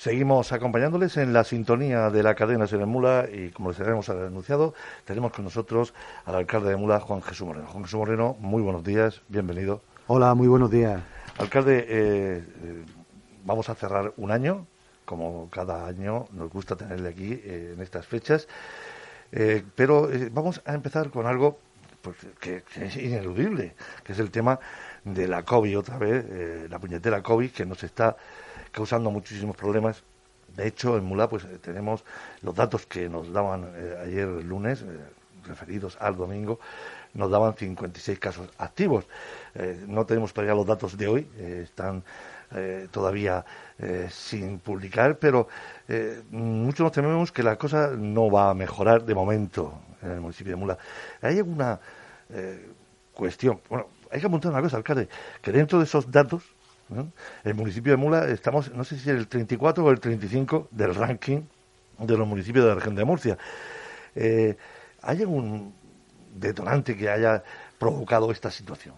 Seguimos acompañándoles en la sintonía de la cadena Señor Mula y como les habíamos anunciado, tenemos con nosotros al alcalde de Mula, Juan Jesús Moreno. Juan Jesús Moreno, muy buenos días, bienvenido. Hola, muy buenos días. Alcalde, eh, eh, vamos a cerrar un año, como cada año nos gusta tenerle aquí eh, en estas fechas, pero vamos a empezar con algo pues, que, que, es ineludible, que es el tema de la COVID otra vez, la puñetera COVID que nos está causando muchísimos problemas. De hecho, en Mula pues eh, tenemos los datos que nos daban eh, ayer lunes, eh, referidos al domingo, nos daban 56 casos activos. no tenemos todavía los datos de hoy, están todavía sin publicar, pero muchos nos tememos que la cosa no va a mejorar de momento en el municipio de Mula. Hay alguna cuestión, bueno, hay que apuntar una cosa, alcalde, que dentro de esos datos el municipio de Mula estamos, no sé si el 34 o el 35 del ranking de los municipios de la región de Murcia. Eh, ¿Hay algún detonante que haya provocado esta situación?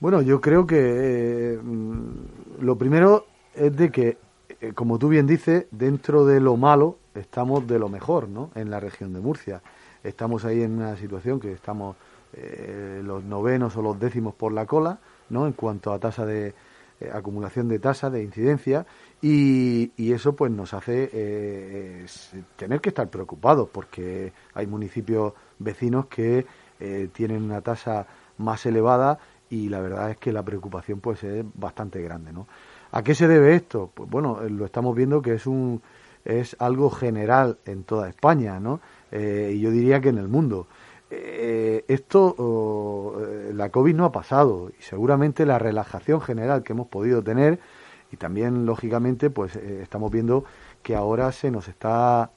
Bueno, yo creo que eh, mm, lo primero es de que, eh, como tú bien dices, dentro de lo malo estamos de lo mejor, ¿no? En la región de Murcia. Estamos ahí en una situación que estamos los novenos o los décimos por la cola, ¿no? En cuanto a tasa de, eh, acumulación de tasa, de incidencia, y, eso pues nos hace eh, tener que estar preocupados porque hay municipios vecinos que eh, tienen una tasa más elevada y la verdad es que la preocupación pues es bastante grande, ¿no? ¿A qué se debe esto? Pues bueno, lo estamos viendo que es un es algo general en toda España, ¿no? y yo diría que en el mundo. Eh, esto, eh, la COVID no ha pasado y seguramente la relajación general que hemos podido tener y también, lógicamente, pues eh, estamos viendo que ahora se nos está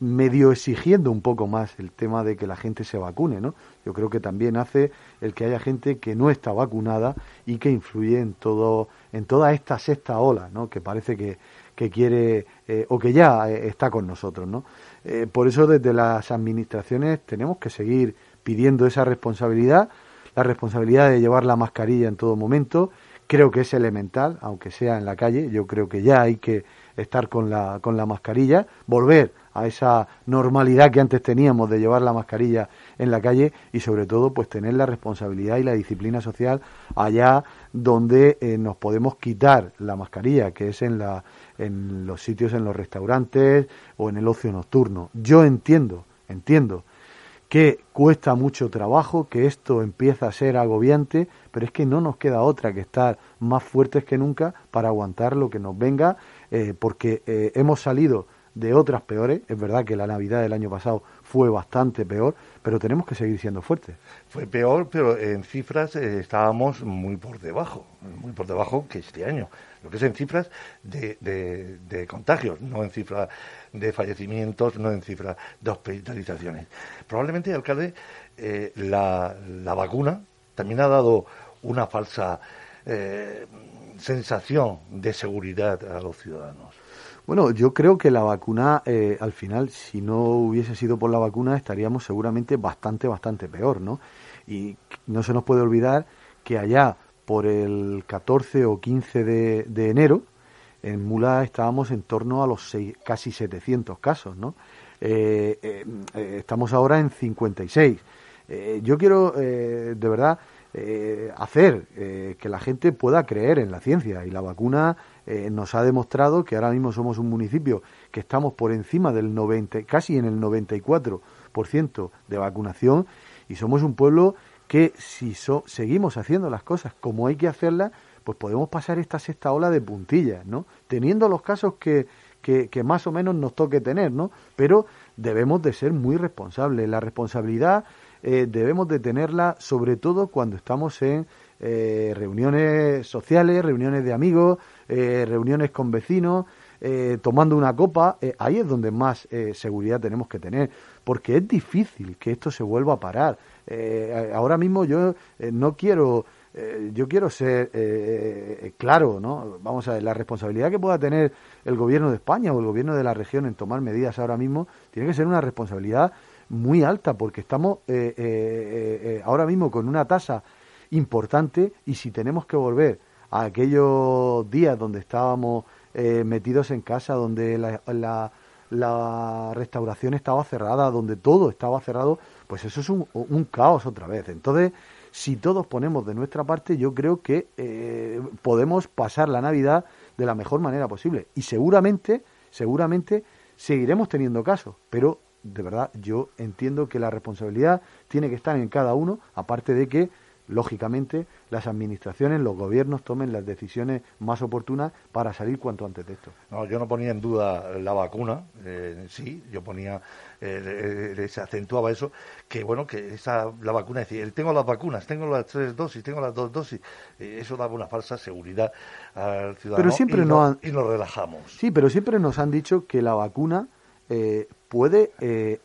medio exigiendo un poco más el tema de que la gente se vacune, ¿no? Yo creo que también hace el que haya gente que no está vacunada y que influye en todo, en toda esta sexta ola, ¿no? Que parece que, que quiere o que ya está con nosotros, ¿no? Eh, por eso desde las administraciones tenemos que seguir pidiendo esa responsabilidad, la responsabilidad de llevar la mascarilla en todo momento. Creo que es elemental, aunque sea en la calle. Yo creo que ya hay que estar con la, con la mascarilla, volver a esa normalidad que antes teníamos de llevar la mascarilla en la calle y sobre todo pues tener la responsabilidad y la disciplina social allá donde eh, nos podemos quitar la mascarilla, que es en, la, en los sitios, en los restaurantes o en el ocio nocturno. Yo entiendo, entiendo que cuesta mucho trabajo, que esto empieza a ser agobiante, pero es que no nos queda otra que estar más fuertes que nunca para aguantar lo que nos venga, eh, porque eh, hemos salido de otras peores. Es verdad que la Navidad del año pasado fue bastante peor, pero tenemos que seguir siendo fuertes. Fue peor, pero en cifras eh, estábamos muy por debajo, muy por debajo que este año. Lo que es en cifras de, contagios, no en cifras de fallecimientos, no en cifras de hospitalizaciones. Probablemente, alcalde, eh, la, la, vacuna también ha dado una falsa eh, sensación de seguridad a los ciudadanos. Bueno, yo creo que la vacuna, eh, al final, si no hubiese sido por la vacuna, estaríamos seguramente bastante, bastante peor, ¿no? Y no se nos puede olvidar que allá por el 14 o 15 de, enero, en Mula estábamos en torno a los casi 700 casos, ¿no? Eh, eh, estamos ahora en 56. yo quiero, de verdad, hacer que la gente pueda creer en la ciencia y la vacuna eh, nos ha demostrado que ahora mismo somos un municipio que estamos por encima del 90, casi en el 94% de vacunación y somos un pueblo que si seguimos haciendo las cosas como hay que hacerlas, pues podemos pasar esta sexta ola de puntillas, ¿no? Teniendo los casos que, que, más o menos nos toque tener, ¿no? Pero debemos de ser muy responsables. La responsabilidad eh, debemos de tenerla sobre todo cuando estamos en eh, reuniones sociales, reuniones de amigos, eh, reuniones con vecinos, eh, tomando una copa, eh, ahí es donde más eh, seguridad tenemos que tener, porque es difícil que esto se vuelva a parar. ahora mismo yo no quiero, yo quiero ser claro, ¿no? Vamos a ver, la responsabilidad que pueda tener el gobierno de España o el gobierno de la región en tomar medidas ahora mismo tiene que ser una responsabilidad muy alta, porque estamos ahora mismo con una tasa importante y si tenemos que volver a aquellos días donde estábamos eh, metidos en casa, donde la, la, restauración estaba cerrada, donde todo estaba cerrado, pues eso es un, un, caos otra vez. Entonces, si todos ponemos de nuestra parte, yo creo que eh, podemos pasar la Navidad de la mejor manera posible. Y seguramente, seguramente seguiremos teniendo casos, pero de verdad yo entiendo que la responsabilidad tiene que estar en cada uno, aparte de que lógicamente, las administraciones, los gobiernos tomen las decisiones más oportunas para salir cuanto antes de esto. No, yo no ponía en duda la vacuna, eh, sí, yo ponía, eh, eh, se acentuaba eso, que bueno, que esa, la vacuna, decir, tengo las vacunas, tengo las tres dosis, tengo las dos dosis, eso daba una falsa seguridad al ciudadano pero siempre y, no, y nos relajamos. Sí, pero siempre nos han dicho que la vacuna puede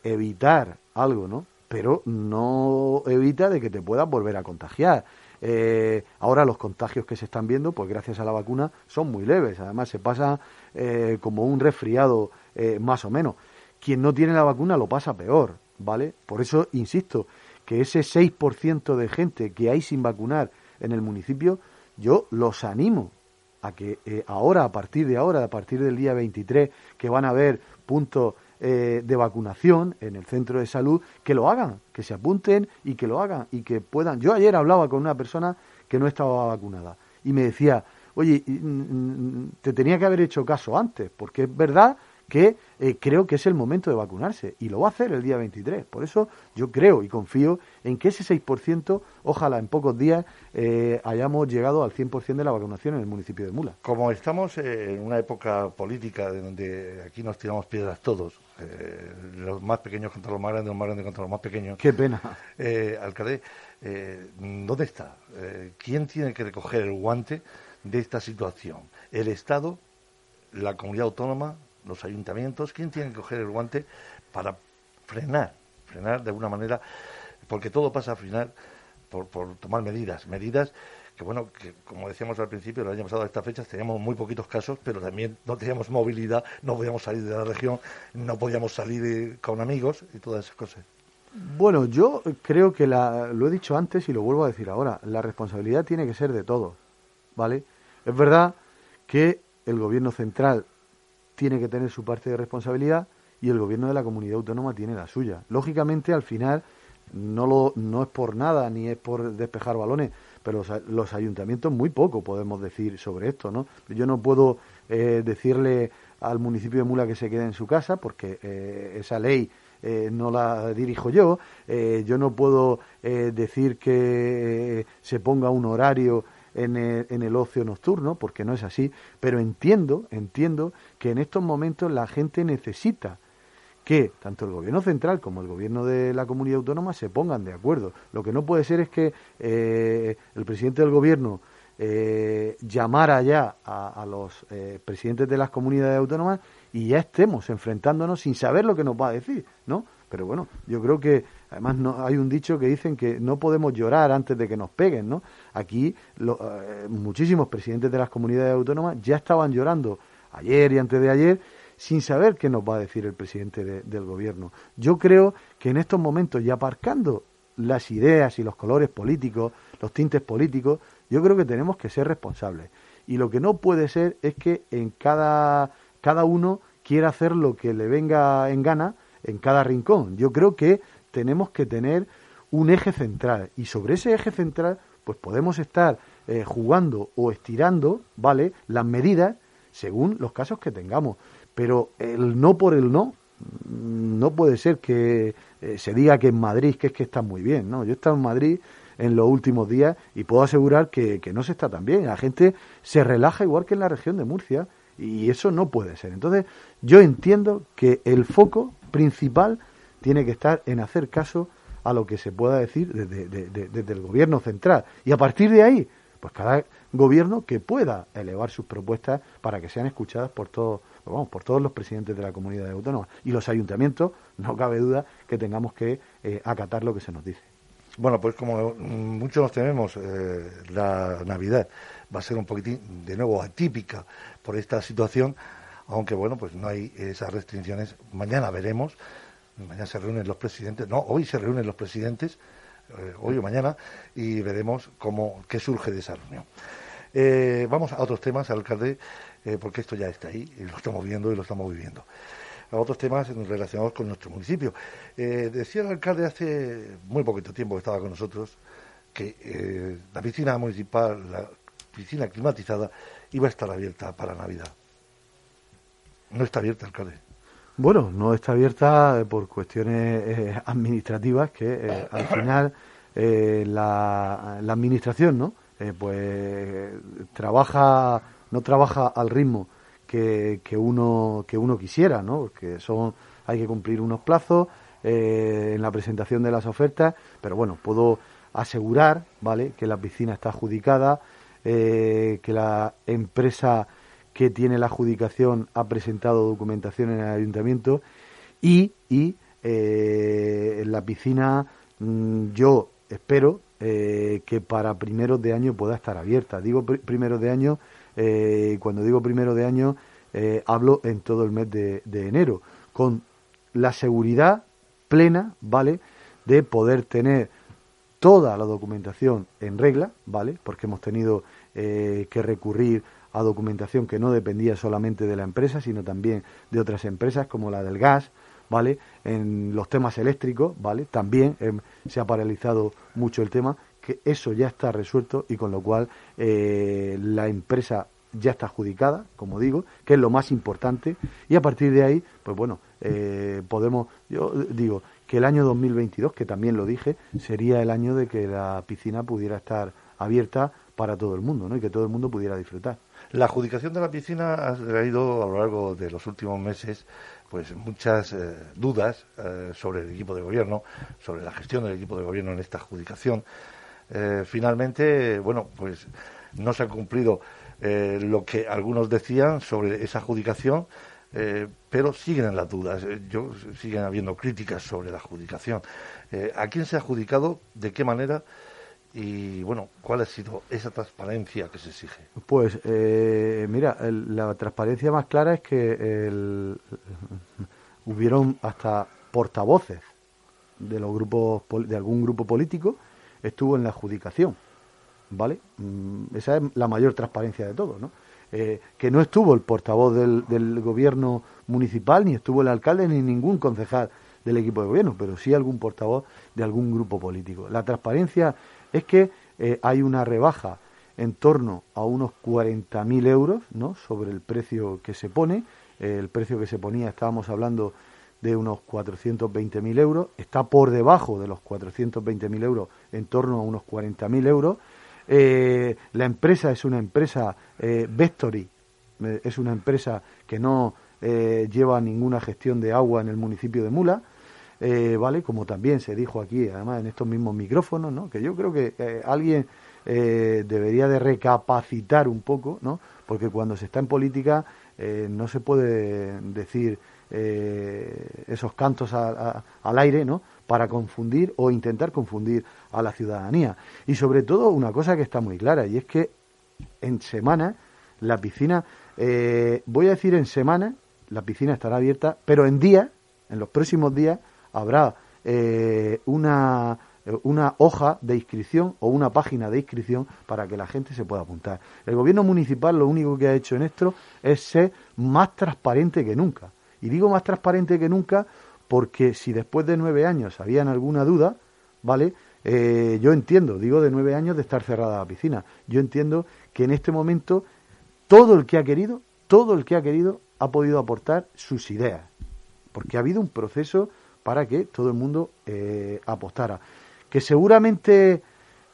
evitar algo, ¿no? Pero no evita de que te puedas volver a contagiar. Eh, ahora los contagios que se están viendo, pues gracias a la vacuna, son muy leves. Además, se pasa eh, como un resfriado eh, más o menos. Quien no tiene la vacuna lo pasa peor, ¿vale? Por eso insisto que ese 6% de gente que hay sin vacunar en el municipio, yo los animo a que ahora, a partir de ahora, a partir del día 23, que van a haber puntos eh, de vacunación en el centro de salud, que lo hagan, que se apunten y que lo hagan y que puedan. Yo ayer hablaba con una persona que no estaba vacunada y me decía, oye, mm, mm, te tenía que haber hecho caso antes, porque es verdad que eh, creo que es el momento de vacunarse y lo va a hacer el día 23. Por eso yo creo y confío en que ese 6%, ojalá en pocos días eh, hayamos llegado al 100% de la vacunación en el municipio de Mula. Como estamos en una época política de donde aquí nos tiramos piedras todos, eh, los más pequeños contra los más grandes, los más grandes contra los más pequeños. Qué pena. alcalde, ¿dónde está? ¿Quién tiene que recoger el guante de esta situación? ¿El Estado? ¿La comunidad autónoma? Los ayuntamientos, ¿quién tiene que coger el guante para frenar, frenar de alguna manera, porque todo pasa a frenar por, por tomar medidas, medidas que bueno, que como decíamos al principio, el año pasado a estas fechas teníamos muy poquitos casos, pero también no teníamos movilidad, no podíamos salir de la región, no podíamos salir con amigos y todas esas cosas. Bueno, yo creo que la, lo he dicho antes y lo vuelvo a decir ahora, la responsabilidad tiene que ser de todos, ¿vale? Es verdad que el gobierno central tiene que tener su parte de responsabilidad y el gobierno de la comunidad autónoma tiene la suya. Lógicamente, al final, no, lo, no es por nada ni es por despejar balones, pero los, ayuntamientos muy poco podemos decir sobre esto, ¿no? Yo no puedo eh, decirle al municipio de Mula que se quede en su casa porque eh, esa ley eh, no la dirijo yo. yo no puedo decir que se ponga un horario en el, en el ocio nocturno, porque no es así, pero entiendo, entiendo que en estos momentos la gente necesita que tanto el gobierno central como el gobierno de la comunidad autónoma se pongan de acuerdo. Lo que no puede ser es que eh, el presidente del gobierno eh, llamara ya a, los eh, presidentes de las comunidades autónomas y ya estemos enfrentándonos sin saber lo que nos va a decir, ¿no? Pero bueno, yo creo que además no, hay un dicho que dicen que no podemos llorar antes de que nos peguen, ¿no? Aquí eh, muchísimos presidentes de las comunidades autónomas ya estaban llorando ayer y antes de ayer sin saber qué nos va a decir el presidente del gobierno. Yo creo que en estos momentos, y aparcando las ideas y los colores políticos, los tintes políticos, yo creo que tenemos que ser responsables. Y lo que no puede ser es que en cada, cada uno quiera hacer lo que le venga en gana en cada rincón. Yo creo que tenemos que tener un eje central y sobre ese eje central pues podemos estar eh, jugando o estirando, ¿vale? Las medidas según los casos que tengamos. Pero el no por el no, mm, no puede ser que eh, se diga que en Madrid que es que está muy bien, ¿no? Yo he estado en Madrid en los últimos días y puedo asegurar que, que no se está tan bien. La gente se relaja igual que en la región de Murcia y eso no puede ser. Entonces, yo entiendo que el foco principal tiene que estar en hacer caso a lo que se pueda decir desde, el gobierno central. Y a partir de ahí, pues cada, gobierno que pueda elevar sus propuestas para que sean escuchadas por todos vamos, por todos los presidentes de la comunidad autónoma y los ayuntamientos, no cabe duda que tengamos que eh, acatar lo que se nos dice. Bueno, pues como muchos nos tememos, eh, la Navidad va a ser un poquitín, de nuevo, atípica por esta situación, aunque bueno, pues no hay esas restricciones. Mañana veremos, mañana se reúnen los presidentes, no, hoy se reúnen los presidentes, eh, hoy o mañana, y veremos cómo, qué surge de esa reunión. Eh, vamos a otros temas, alcalde, porque esto ya está ahí, y lo estamos viendo y lo estamos viviendo a otros temas relacionados con nuestro municipio. Eh, decía el alcalde hace muy poquito tiempo que estaba con nosotros que eh, la piscina municipal, la piscina climatizada, iba a estar abierta para Navidad. No está abierta, alcalde. Bueno, no está abierta por cuestiones administrativas que al final la, la, administración, ¿no? pues trabaja, no trabaja al ritmo que, que, uno, que uno quisiera, ¿no? Porque son, hay que cumplir unos plazos eh, en la presentación de las ofertas, pero bueno, puedo asegurar, ¿vale?, que la piscina está adjudicada, eh, que la empresa que tiene la adjudicación ha presentado documentación en el ayuntamiento y, y eh, en la piscina mm, yo espero que para primeros de año pueda estar abierta. Digo primeros de año eh, cuando digo primero de año, eh, hablo en todo el mes de, enero, con la seguridad plena, ¿vale?, de poder tener toda la documentación en regla, ¿vale?, porque hemos tenido eh, que recurrir a documentación que no dependía solamente de la empresa, sino también de otras empresas como la del gas, ¿vale? En los temas eléctricos, ¿vale? También em, se ha paralizado mucho el tema que eso ya está resuelto y con lo cual eh, la empresa ya está adjudicada, como digo, que es lo más importante, y a partir de ahí, pues bueno, eh, podemos, yo digo, que el año 2022, que también lo dije, sería el año de que la piscina pudiera estar abierta para todo el mundo, ¿no? Y que todo el mundo pudiera disfrutar. La adjudicación de la piscina ha traído a lo largo de los últimos meses pues muchas eh, dudas sobre el equipo de gobierno, sobre la gestión del equipo de gobierno en esta adjudicación. Eh, finalmente, bueno, pues no se ha cumplido eh, lo que algunos decían sobre esa adjudicación, eh, pero siguen en las dudas. Yo, siguen habiendo críticas sobre la adjudicación. ¿A quién se ha adjudicado? ¿De qué manera? Y bueno, ¿cuál ha sido esa transparencia que se exige? Pues mira, la transparencia más clara es que hubieron hasta portavoces de los grupos de algún grupo político estuvo en la adjudicación, ¿vale? Mm, esa es la mayor transparencia de todo, ¿no? Eh, que no estuvo el portavoz del, del, gobierno municipal, ni estuvo el alcalde, ni ningún concejal del equipo de gobierno, pero sí algún portavoz de algún grupo político. La transparencia es que eh, hay una rebaja en torno a unos 40.000 euros, ¿no? Sobre el precio que se pone, eh, el precio que se ponía, estábamos hablando de unos 420.000 euros, está por debajo de los 420.000 euros, en torno a unos 40.000 euros. Eh, la empresa es una empresa eh, es una empresa que no lleva ninguna gestión de agua en el municipio de Mula, ¿vale? Como también se dijo aquí, además en estos mismos micrófonos, ¿no? Que yo creo que alguien debería de recapacitar un poco, ¿no? Porque cuando se está en política no se puede decir eh, esos cantos al aire, ¿no? Para confundir o intentar confundir a la ciudadanía. Y sobre todo una cosa que está muy clara, y es que en semana la piscina, eh, voy a decir en semana, la piscina estará abierta, pero en día, en los próximos días, habrá eh, una, una hoja de inscripción o una página de inscripción para que la gente se pueda apuntar. El gobierno municipal lo único que ha hecho en esto es ser más transparente que nunca. Y digo más transparente que nunca porque si después de nueve años habían alguna duda, ¿vale? Eh, yo entiendo, digo de nueve años de estar cerrada la piscina, yo entiendo que en este momento todo el que ha querido, todo el que ha querido ha podido aportar sus ideas, porque ha habido un proceso para que todo el mundo eh, apostara. Que seguramente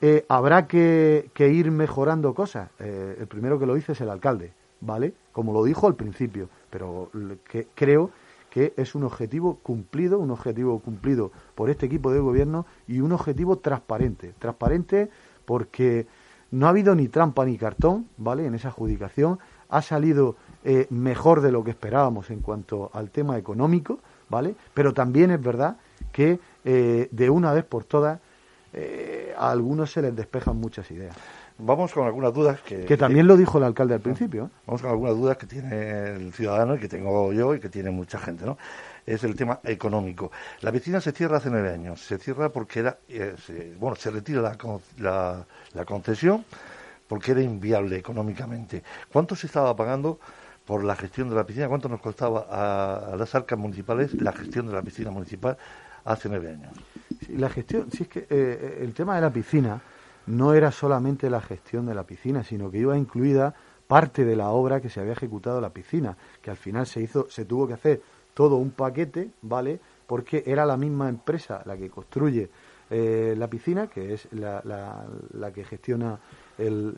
eh, habrá que, que, ir mejorando cosas. el primero que lo dice es el alcalde, ¿vale? Como lo dijo al principio pero que, creo que es un objetivo cumplido, un objetivo cumplido por este equipo de gobierno y un objetivo transparente. Transparente porque no ha habido ni trampa ni cartón, ¿vale? En esa adjudicación ha salido eh, mejor de lo que esperábamos en cuanto al tema económico, ¿vale? Pero también es verdad que eh, de una vez por todas eh, a algunos se les despejan muchas ideas. Vamos con algunas dudas que... Que también lo dijo el alcalde al principio. Vamos con algunas dudas que tiene el ciudadano y que tengo yo y que tiene mucha gente, ¿no? Es el tema económico. La piscina se cierra hace nueve años. Se cierra porque era... bueno, se retira la, la concesión porque era inviable económicamente. ¿Cuánto se estaba pagando por la gestión de la piscina? ¿Cuánto nos costaba a, las arcas municipales la gestión de la piscina municipal hace nueve años? la gestión, sí es que eh, el tema de la piscina no era solamente la gestión de la piscina, sino que iba incluida parte de la obra que se había ejecutado la piscina, que al final se hizo, se tuvo que hacer todo un paquete, ¿vale? Porque era la misma empresa la que construye eh, la piscina, que es la, la que gestiona el,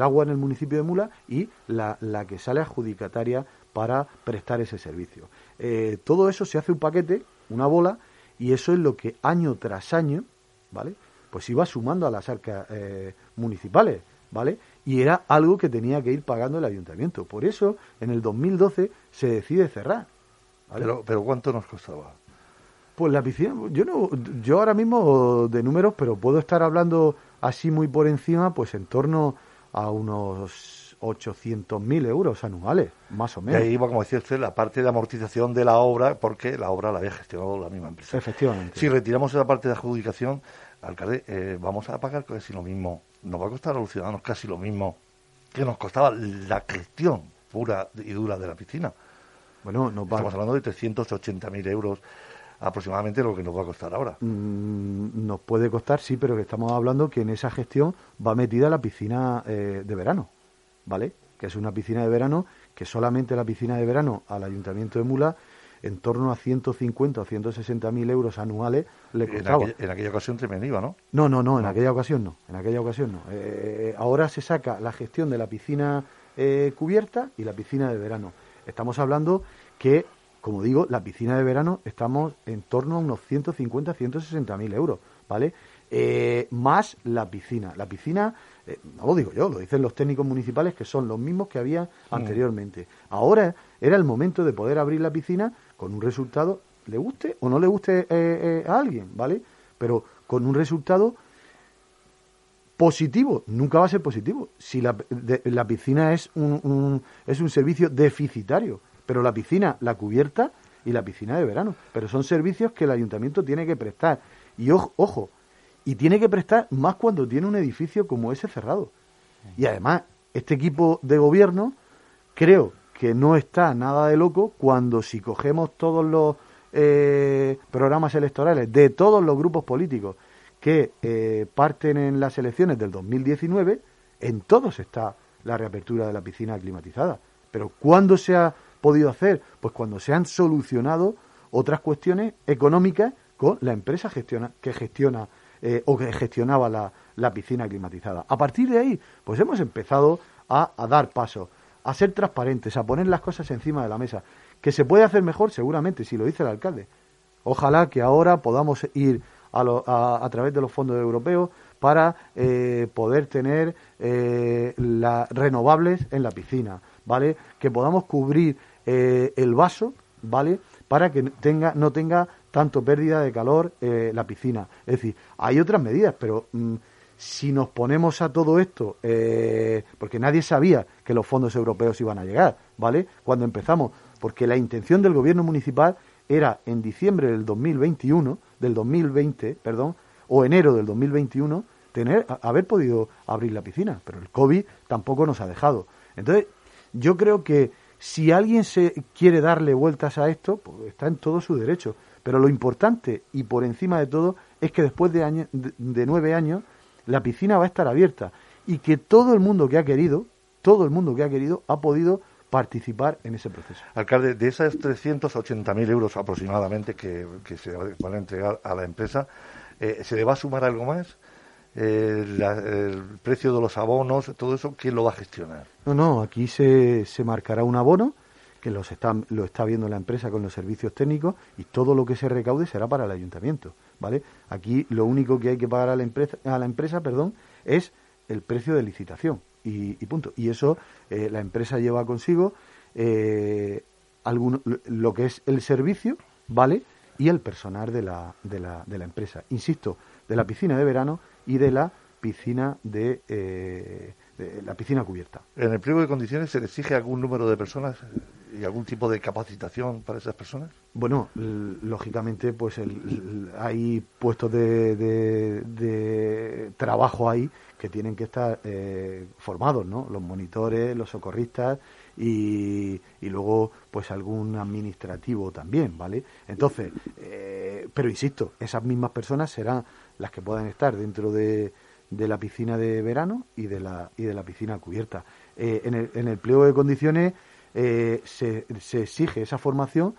agua en el municipio de Mula y la, la, que sale adjudicataria para prestar ese servicio. Eh, todo eso se hace un paquete, una bola, y eso es lo que año tras año, ¿vale? Pues iba sumando a las arcas eh, municipales, ¿vale? Y era algo que tenía que ir pagando el ayuntamiento. Por eso, en el 2012 se decide cerrar. Pero, pero ¿cuánto nos costaba? Pues la piscina, yo no, yo ahora mismo de números, pero puedo estar hablando así muy por encima, pues en torno a unos 800.000 euros anuales, más o menos. Y ahí iba, como decía usted, la parte de amortización de la obra, porque la obra la había gestionado la misma empresa. Efectivamente. Si retiramos esa parte de adjudicación, alcalde, eh, vamos a pagar casi lo mismo. Nos va a costar a los ciudadanos casi lo mismo que nos costaba la gestión pura y dura de la piscina. Bueno, nos Estamos hablando de 380.000 euros aproximadamente lo que nos va a costar ahora. Mm, nos puede costar, sí, pero que estamos hablando que en esa gestión va metida la piscina eh, de verano, ¿vale? Que es una piscina de verano que solamente la piscina de verano al Ayuntamiento de Mula en torno a 150 o 160 mil euros anuales le costaba. En aquella, ocasión tremenda iba, ¿no? No, no, no, en aquella ocasión no, en aquella ocasión no. Eh, ahora se saca la gestión de la piscina eh, cubierta y la piscina de verano. Estamos hablando que como digo, la piscina de verano estamos en torno a unos 150, 160 mil euros, ¿vale? Eh, más la piscina. La piscina, eh, no lo digo yo, lo dicen los técnicos municipales que son los mismos que había anteriormente. Ahora era el momento de poder abrir la piscina con un resultado, le guste o no le guste eh, a alguien, ¿vale? Pero con un resultado positivo, nunca va a ser positivo. Si la, la piscina es un, es un servicio deficitario, pero la piscina, la cubierta y la piscina de verano. Pero son servicios que el ayuntamiento tiene que prestar. Y ojo, y tiene que prestar más cuando tiene un edificio como ese cerrado. Y además, este equipo de gobierno creo que no está nada de loco cuando si cogemos todos los eh, programas electorales de todos los grupos políticos que eh, parten en las elecciones del 2019, en todos está la reapertura de la piscina climatizada. Pero ¿cuándo se ha podido hacer? Pues cuando se han solucionado otras cuestiones económicas con la empresa gestiona, que gestiona eh, o que gestionaba la, la, piscina climatizada. A partir de ahí, pues hemos empezado a, dar pasos, a ser transparentes, a poner las cosas encima de la mesa. ¿Que se puede hacer mejor? Seguramente, si lo dice el alcalde. Ojalá que ahora podamos ir a, a, través de los fondos europeos para eh, poder tener eh, las renovables en la piscina, ¿vale? Que podamos cubrir eh, el vaso, ¿vale? Para que tenga, no tenga tanto pérdida de calor eh, la piscina. Es decir, hay otras medidas, pero mm, si nos ponemos a todo esto, eh, porque nadie sabía que los fondos europeos iban a llegar, ¿vale? Cuando empezamos, porque la intención del gobierno municipal era en diciembre del 2021, del 2020, perdón, o enero del 2021, tener, haber podido abrir la piscina, pero el COVID tampoco nos ha dejado. Entonces, yo creo que si alguien se quiere darle vueltas a esto, pues está en todo su derecho. Pero lo importante y por encima de todo es que después de, de, nueve años la piscina va a estar abierta y que todo el mundo que ha querido, todo el mundo que ha querido ha podido participar en ese proceso. Alcalde, de esas 380.000 euros aproximadamente que, se van a entregar a la empresa, eh, ¿se le va a sumar algo más? El precio de los abonos, todo eso, ¿quién lo va a gestionar? No, no, aquí se, se marcará un abono que los está, lo está viendo la empresa con los servicios técnicos y todo lo que se recaude será para el ayuntamiento, ¿vale? Aquí lo único que hay que pagar a la empresa, a la empresa perdón, es el precio de licitación y, punto. Y eso eh, la empresa lleva consigo eh, lo que es el servicio, ¿vale? Y el personal de la, de la, de la empresa. Insisto, de la piscina de verano y de la piscina de, eh, de la piscina cubierta. ¿En el pliego de condiciones se exige algún número de personas y algún tipo de capacitación para esas personas? Bueno, lógicamente, pues hay puestos de, de, trabajo ahí que tienen que estar eh, formados, ¿no? Los monitores, los socorristas y, y, luego, pues algún administrativo también, ¿vale? Entonces, eh, pero insisto, esas mismas personas serán las que puedan estar dentro de, la piscina de verano y de la, y de la piscina cubierta. Eh, en, el, en pliego de condiciones eh, se, exige esa formación,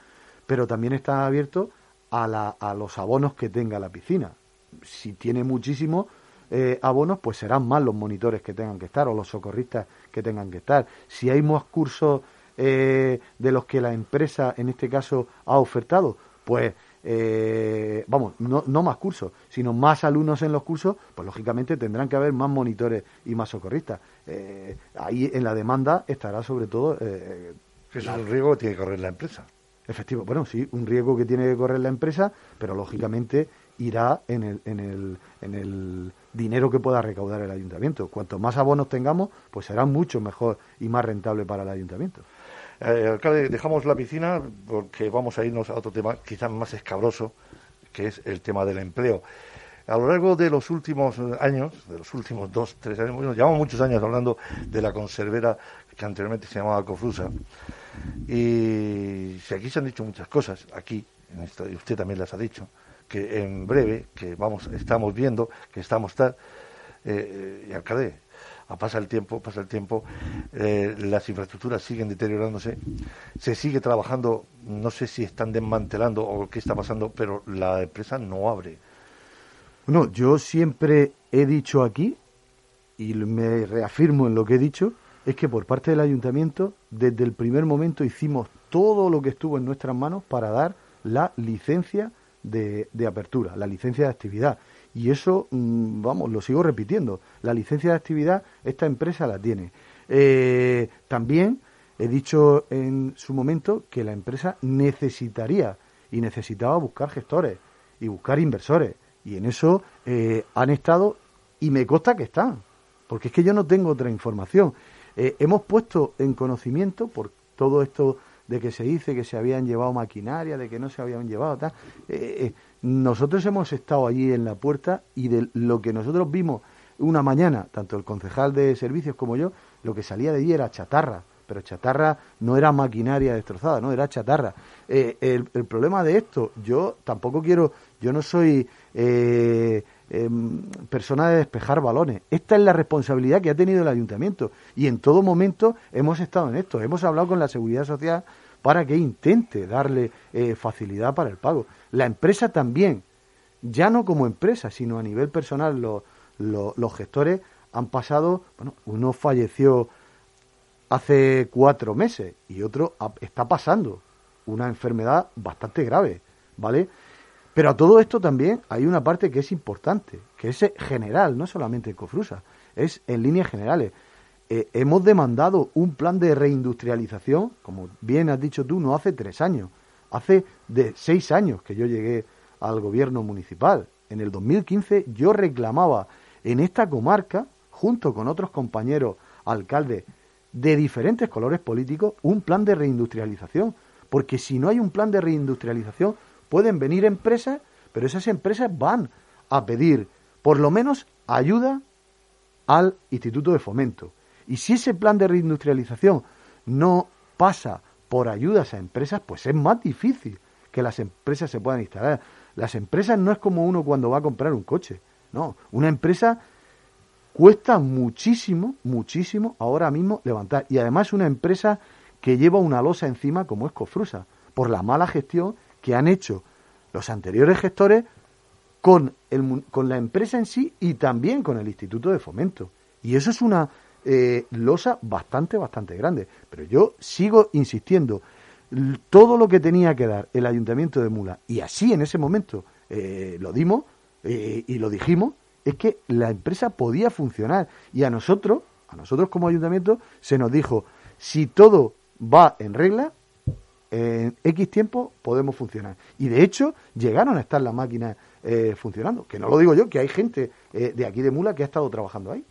pero también está abierto a, la, a los abonos que tenga la piscina. Si tiene muchísimos eh, abonos, pues serán más los monitores que tengan que estar o los socorristas que tengan que estar. Si hay más cursos eh, de los que la empresa, en este caso, ha ofertado, pues eh, vamos, no, no, más cursos, sino más alumnos en los cursos, pues lógicamente tendrán que haber más monitores y más socorristas. Eh, ahí en la demanda estará sobre todo... Eh, es un riesgo que tiene que correr la empresa. Efectivo, bueno, sí, un riesgo que tiene que correr la empresa, pero lógicamente irá en el, en el, en el dinero que pueda recaudar el ayuntamiento. Cuanto más abonos tengamos, pues será mucho mejor y más rentable para el ayuntamiento. Eh, alcalde, dejamos la piscina porque vamos a irnos a otro tema quizás más escabroso, que es el tema del empleo. A lo largo de los últimos años, de los últimos dos, tres años, bueno, llevamos muchos años hablando de la conservera que anteriormente se llamaba Cofrusa. Y aquí se han dicho muchas cosas, aquí, y usted también las ha dicho, que en breve, que vamos, estamos viendo, que estamos tal, eh, y alcalde, pasa el tiempo, pasa el tiempo, eh, las infraestructuras siguen deteriorándose, se sigue trabajando, no sé si están desmantelando o qué está pasando, pero la empresa no abre. Bueno, yo siempre he dicho aquí, y me reafirmo en lo que he dicho, es que por parte del ayuntamiento, desde el primer momento hicimos todo lo que estuvo en nuestras manos para dar la licencia de apertura, la licencia de actividad. Y eso, mm, vamos, lo sigo repitiendo. La licencia de actividad, esta empresa la tiene. Eh, también he dicho en su momento que la empresa necesitaría y necesitaba buscar gestores y buscar inversores. Y en eso eh, han estado y me consta que están, porque es que yo no tengo otra información. Eh, hemos puesto en conocimiento por todo esto de que se dice que se habían llevado maquinaria, de que no se habían llevado tal. Nosotros hemos estado allí en la puerta y de lo que nosotros vimos una mañana, tanto el concejal de servicios como yo, lo que salía de allí era chatarra, pero chatarra no era maquinaria destrozada, no, era chatarra. Eh, el, problema de esto, yo tampoco quiero, yo no soy eh, em, persona de despejar balones. Esta es la responsabilidad que ha tenido el ayuntamiento y en todo momento hemos estado en esto. Hemos hablado con la seguridad social para que intente darle eh, facilidad para el pago. La empresa también, ya no como empresa, sino a nivel personal, los gestores han pasado, bueno, uno falleció hace cuatro meses y otro está pasando una enfermedad bastante grave, ¿vale? Pero a todo esto también hay una parte que es importante, que es general, no solamente en Cofrusa, es en líneas generales. Eh, hemos demandado un plan de reindustrialización, como bien has dicho tú, no hace tres años, hace de seis años que yo llegué al gobierno municipal. En el 2015 yo reclamaba en esta comarca, junto con otros compañeros alcaldes de diferentes colores políticos, un plan de reindustrialización. Porque si no hay un plan de reindustrialización, pueden venir empresas, pero esas empresas van a pedir por lo menos ayuda al Instituto de Fomento. Y si ese plan de reindustrialización no pasa por ayudas a empresas, pues es más difícil que las empresas se puedan instalar. Las empresas no es como uno cuando va a comprar un coche. No, una empresa cuesta muchísimo, muchísimo ahora mismo levantar. Y además una empresa que lleva una losa encima como es Cofrusa, por la mala gestión que han hecho los anteriores gestores con, el, con la empresa en sí y también con el Instituto de Fomento. Y eso es una eh, losa bastante, bastante grande. Pero yo sigo insistiendo, todo lo que tenía que dar el ayuntamiento de Mula, y así en ese momento eh, lo dimos eh, y lo dijimos, es que la empresa podía funcionar y a nosotros, a nosotros como ayuntamiento, se nos dijo, si todo va en regla, en X tiempo podemos funcionar. Y de hecho, llegaron a estar las máquinas eh, funcionando. Que no lo digo yo, que hay gente eh, de aquí de Mula que ha estado trabajando ahí.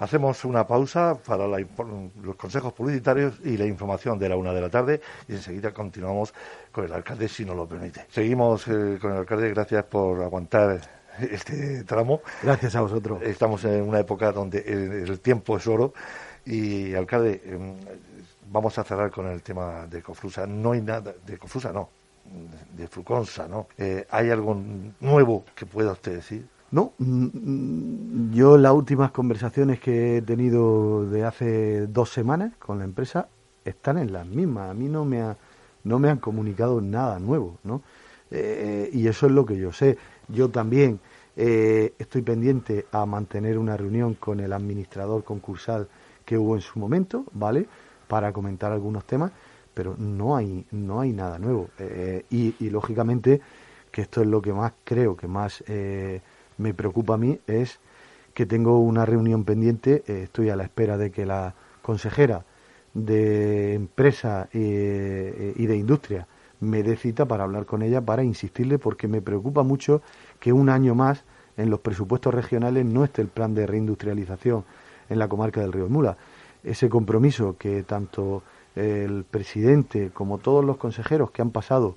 Hacemos una pausa para los consejos publicitarios y la información de la una de la tarde y enseguida continuamos con el alcalde, si nos lo permite. Seguimos eh, con el alcalde, gracias por aguantar este tramo. Gracias a vosotros. Estamos en una época donde el, tiempo es oro y, alcalde, em, vamos a cerrar con el tema de Cofrusa. No hay nada, de Cofrusa no, de Fruconsa, ¿no? Eh, ¿Hay algo nuevo que pueda usted decir? No, mm, mm, yo las últimas conversaciones que he tenido de hace dos semanas con la empresa están en las mismas. A mí no me, ha, no me han comunicado nada nuevo, ¿no? Eh, y eso es lo que yo sé. Yo también eh, estoy pendiente a mantener una reunión con el administrador concursal que hubo en su momento, ¿vale? Para comentar algunos temas, pero no hay, no hay nada nuevo. Eh, y, y, lógicamente, que esto es lo que más creo que más me preocupa a mí es que tengo una reunión pendiente, eh, estoy a la espera de que la consejera de empresa eh, y de industria me dé cita para hablar con ella, para insistirle, porque me preocupa mucho que un año más en los presupuestos regionales no esté el plan de reindustrialización en la comarca del Río Mula. Ese compromiso que tanto el presidente como todos los consejeros que han pasado,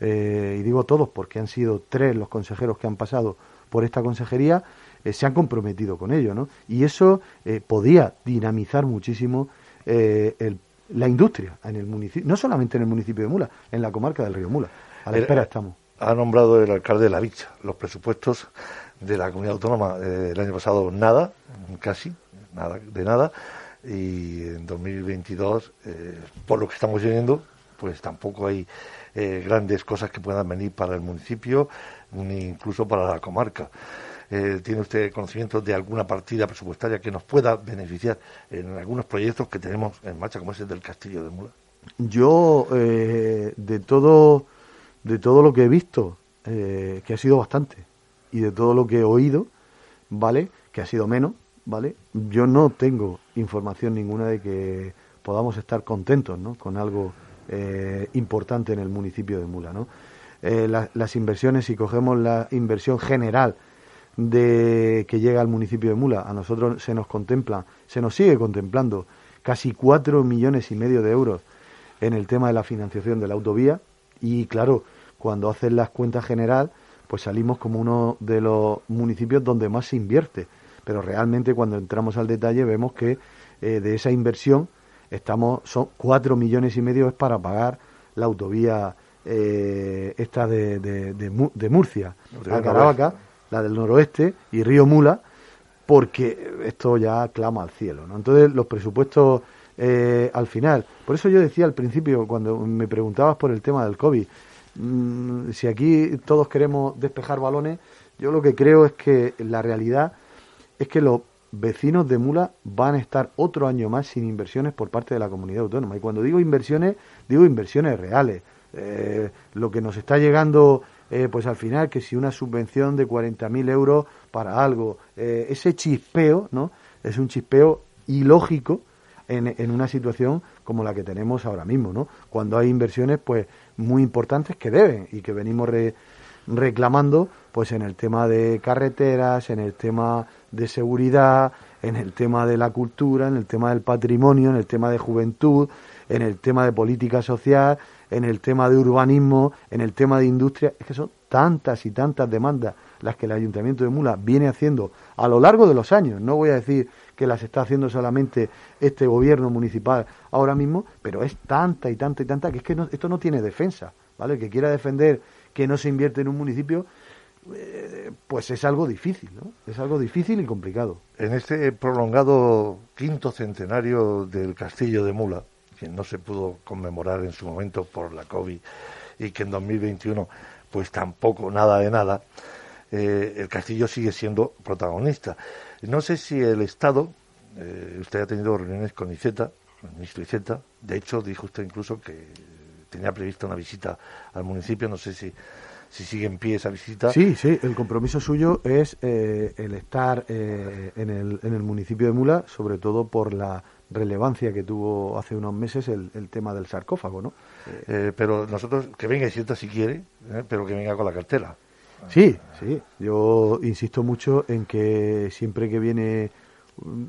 eh, y digo todos porque han sido tres los consejeros que han pasado por esta consejería eh, se han comprometido con ello, ¿no? Y eso eh, podía dinamizar muchísimo eh, la industria en el municipio, no solamente en el municipio de Mula, en la comarca del río Mula. A la espera estamos. Ha nombrado el alcalde de La Vicha. Los presupuestos de la comunidad autónoma del año pasado nada, casi, nada de nada. Y en 2022, por lo que estamos viendo, pues tampoco hay grandes cosas que puedan venir para el municipio ni incluso para la comarca. Eh, ¿Tiene usted conocimiento de alguna partida presupuestaria que nos pueda beneficiar en algunos proyectos que tenemos en marcha, como ese del Castillo de Mula? Yo, eh, de, todo, de todo lo que he visto, eh, que ha sido bastante, y de todo lo que he oído, ¿vale? Que ha sido menos, ¿vale? Yo no tengo información ninguna de que podamos estar contentos, ¿no? Con algo importante en el municipio de Mula, ¿no? Eh, las inversiones, si cogemos la inversión general de que llega al municipio de Mula, a nosotros se nos contempla, se nos sigue contemplando casi cuatro millones y medio de euros en el tema de la financiación de la autovía. Y claro, cuando hacen las cuentas general, pues salimos como uno de los municipios donde más se invierte, pero realmente cuando entramos al detalle vemos que eh, de esa inversión estamos son cuatro millones y medio es para pagar la autovía eh, esta de, de, Murcia, a Caravaca, la del noroeste y Río Mula, porque esto ya clama al cielo. ¿no? Entonces, los presupuestos eh, al final, por eso yo decía al principio, cuando me preguntabas por el tema del COVID, mm, si aquí todos queremos despejar balones, yo lo que creo es que la realidad es que los vecinos de Mula van a estar otro año más sin inversiones por parte de la comunidad autónoma. Y cuando digo inversiones, digo inversiones reales. Eh, lo que nos está llegando, eh, pues al final, que si una subvención de 40.000 euros para algo, eh, ese chispeo, ¿no? Es un chispeo ilógico en, en, una situación como la que tenemos ahora mismo, ¿no? Cuando hay inversiones, pues, muy importantes que deben y que venimos reclamando, pues, en el tema de carreteras, en el tema de seguridad, en el tema de la cultura, en el tema del patrimonio, en el tema de juventud, en el tema de política social, en el tema de urbanismo, en el tema de industria, es que son tantas y tantas demandas las que el Ayuntamiento de Mula viene haciendo a lo largo de los años. No voy a decir que las está haciendo solamente este gobierno municipal ahora mismo, pero es tanta y tanta y tanta que es que esto no tiene defensa, ¿vale? El que quiera defender que no se invierte en un municipio, eh, pues es algo difícil, ¿no? Es algo difícil y complicado. En este prolongado quinto centenario del Castillo de Mula, que no se pudo conmemorar en su momento por la COVID y que en 2021 pues tampoco nada de nada, eh, el castillo sigue siendo protagonista. No sé si el Estado, eh, usted ha tenido reuniones con Iceta, con el ministro Iceta, de hecho dijo usted incluso que tenía prevista una visita al municipio, no sé si si sigue en pie esa visita. Sí, sí, el compromiso suyo es eh, el estar en, el, en el municipio de Mula, sobre todo por la relevancia que tuvo hace unos meses el, el tema del sarcófago, ¿no? Eh, pero nosotros, que venga y sienta si quiere, pero que venga con la cartela. Sí, sí. Yo insisto mucho en que siempre que viene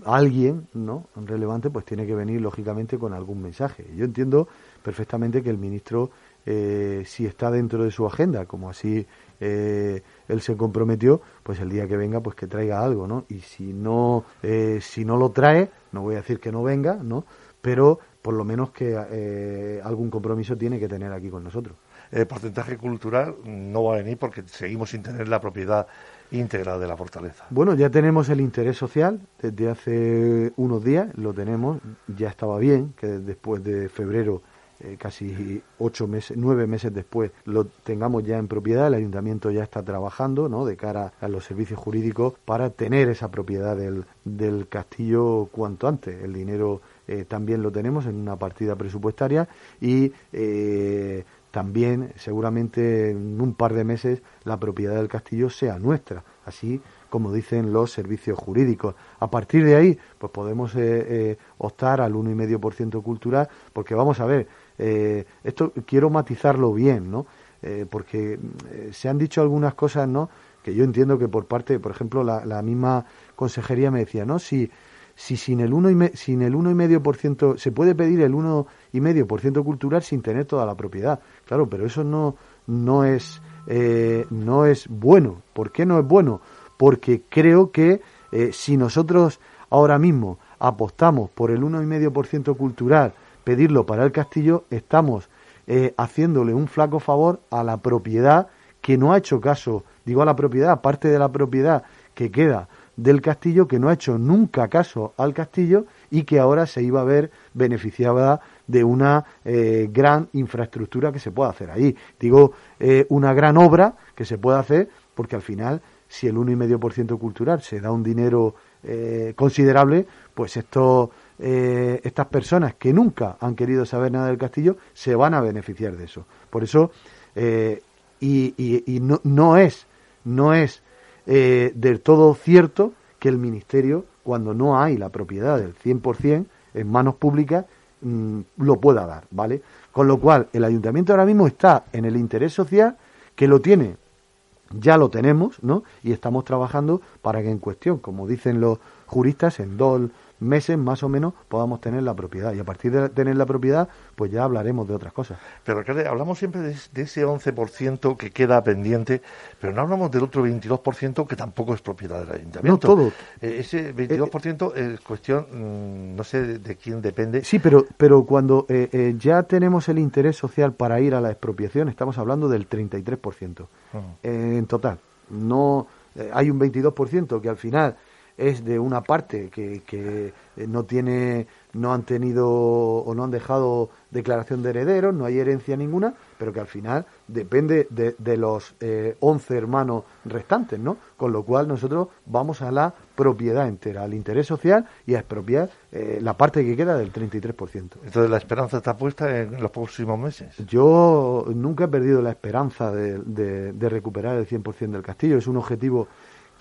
alguien, ¿no? Relevante, pues tiene que venir lógicamente con algún mensaje. Yo entiendo perfectamente que el ministro, eh, si está dentro de su agenda, como así eh, él se comprometió, pues el día que venga, pues que traiga algo, ¿no? Y si no, eh, si no lo trae, no voy a decir que no venga, ¿no? Pero por lo menos que algún compromiso tiene que tener aquí con nosotros. El porcentaje cultural no va a venir porque seguimos sin tener la propiedad íntegra de la fortaleza. Bueno, ya tenemos el interés social desde hace unos días, lo tenemos, ya estaba bien que después de febrero eh, casi ocho meses, nueve meses después, lo tengamos ya en propiedad. El ayuntamiento ya está trabajando, ¿no? De cara a los servicios jurídicos para tener esa propiedad del, del castillo cuanto antes. El dinero eh, también lo tenemos en una partida presupuestaria y eh, también seguramente en un par de meses la propiedad del castillo sea nuestra, así como dicen los servicios jurídicos. A partir de ahí, pues podemos eh, eh, optar al 1,5% cultural, porque vamos a ver, eh, esto quiero matizarlo bien, ¿no? porque se han dicho algunas cosas, ¿no? Que yo entiendo que por parte, por ejemplo, la, misma consejería me decía, ¿no? Si si sin el 1,5% sin el 1,5% se puede pedir el 1,5% cultural sin tener toda la propiedad. Claro, pero eso no no es eh, no es bueno. ¿Por qué no es bueno? Porque creo que eh, si nosotros ahora mismo apostamos por el 1,5% cultural, pedirlo para el castillo, estamos eh, haciéndole un flaco favor a la propiedad que no ha hecho caso, digo a la propiedad, parte de la propiedad que queda del castillo que no ha hecho nunca caso al castillo y que ahora se iba a ver beneficiada de una eh, gran infraestructura que se puede hacer ahí. Digo, eh, una gran obra que se puede hacer porque al final, si el 1,5% cultural se da un dinero considerable, pues esto, estas personas que nunca han querido saber nada del castillo se van a beneficiar de eso. Por eso, y, y, no, no es, no es eh, del todo cierto que el Ministerio, cuando no hay la propiedad del 100% en manos públicas, mm, lo pueda dar, ¿vale? Con lo cual, el ayuntamiento ahora mismo está en el interés social, que lo tiene, ya lo tenemos, ¿no? Y estamos trabajando para que en cuestión, como dicen los juristas, en dos meses más o menos podamos tener la propiedad. Y a partir de tener la propiedad, pues ya hablaremos de otras cosas. Pero hablamos siempre de, ese 11% que queda pendiente, pero no hablamos del otro 22% que tampoco es propiedad del ayuntamiento. No, todo. Eh, ese 22% es cuestión, mm, no sé de, quién depende. Sí, pero, pero cuando eh, eh, ya tenemos el interés social para ir a la expropiación, estamos hablando del 33% en total. No hay un 22% que al final es de una parte que, que eh, no tiene no han tenido o no han dejado declaración de herederos, no hay herencia ninguna, pero que al final depende de, de los eh, 11 hermanos restantes, ¿no? Con lo cual nosotros vamos a la propiedad entera, al interés social y a expropiar eh, la parte que queda del 33%. Entonces, ¿la esperanza está puesta en los próximos meses? Yo nunca he perdido la esperanza de, de, de recuperar el 100% del castillo. Es un objetivo